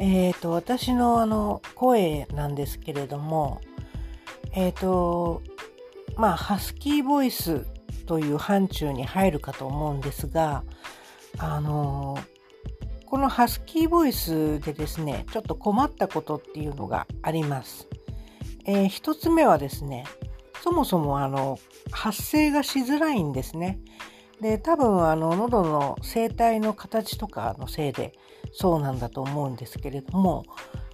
えっ、ー、と、私のあの、声なんですけれども、えっ、ー、と、まあ、ハスキーボイスという範疇に入るかと思うんですが、あの、このハスキーボイスでですね、ちょっと困ったことっていうのがあります。えー、一つ目はですね、そもそもあの、発声がしづらいんですね。で、多分あの、喉の声帯の形とかのせいでそうなんだと思うんですけれども、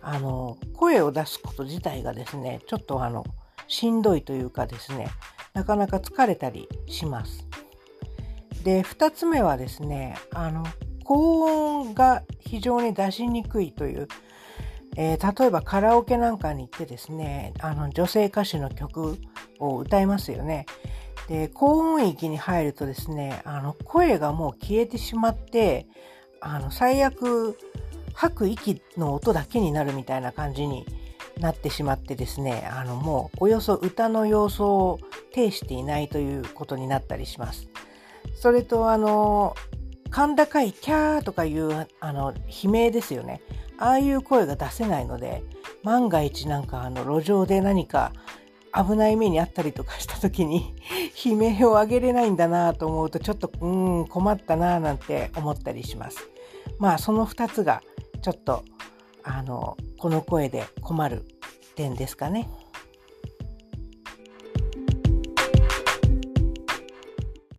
あの、声を出すこと自体がですね、ちょっとあの、しんどいというかですね、なかなか疲れたりします。で、二つ目はですね、あの、高音が非常に出しにくいという、えー、例えばカラオケなんかに行ってですね、あの、女性歌手の曲を歌いますよね。で、高音域に入るとですね、あの、声がもう消えてしまって、あの、最悪、吐く息の音だけになるみたいな感じになってしまってですね、あの、もうおよそ歌の様相を呈していないということになったりします。それと、あの、甲高いキャーとかいう、あの、悲鳴ですよね。ああいう声が出せないので、万が一なんかあの路上で何か危ない目にあったりとかした時に 悲鳴を上げれないんだなと思うとちょっとうん困ったななんて思ったりします。まあその2つがちょっとあのこの声で困る点ですかね。